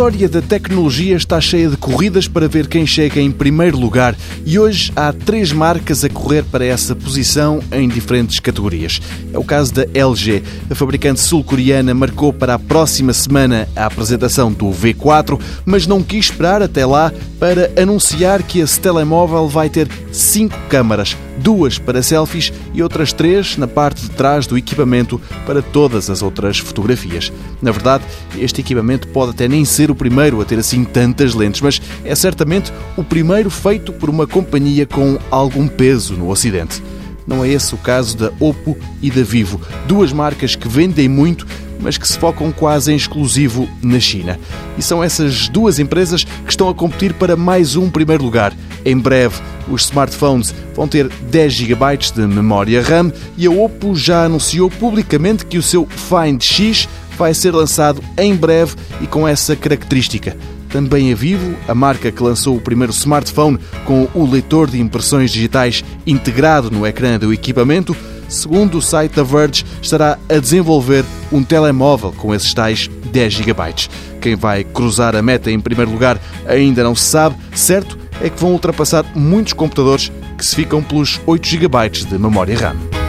história da tecnologia está cheia de corridas para ver quem chega em primeiro lugar e hoje há três marcas a correr para essa posição em diferentes categorias. É o caso da LG. A fabricante sul-coreana marcou para a próxima semana a apresentação do V4, mas não quis esperar até lá para anunciar que esse telemóvel vai ter cinco câmaras, duas para selfies e outras três na parte de trás do equipamento para todas as outras fotografias. Na verdade, este equipamento pode até nem ser o primeiro a ter assim tantas lentes, mas é certamente o primeiro feito por uma companhia com algum peso no Ocidente. Não é esse o caso da Oppo e da Vivo, duas marcas que vendem muito, mas que se focam quase em exclusivo na China. E são essas duas empresas que estão a competir para mais um primeiro lugar. Em breve, os smartphones vão ter 10 GB de memória RAM e a Oppo já anunciou publicamente que o seu Find X vai ser lançado em breve e com essa característica. Também a Vivo, a marca que lançou o primeiro smartphone com o leitor de impressões digitais integrado no ecrã do equipamento, segundo o site da Verge, estará a desenvolver um telemóvel com esses tais 10 GB. Quem vai cruzar a meta em primeiro lugar ainda não se sabe, certo é que vão ultrapassar muitos computadores que se ficam pelos 8 GB de memória RAM.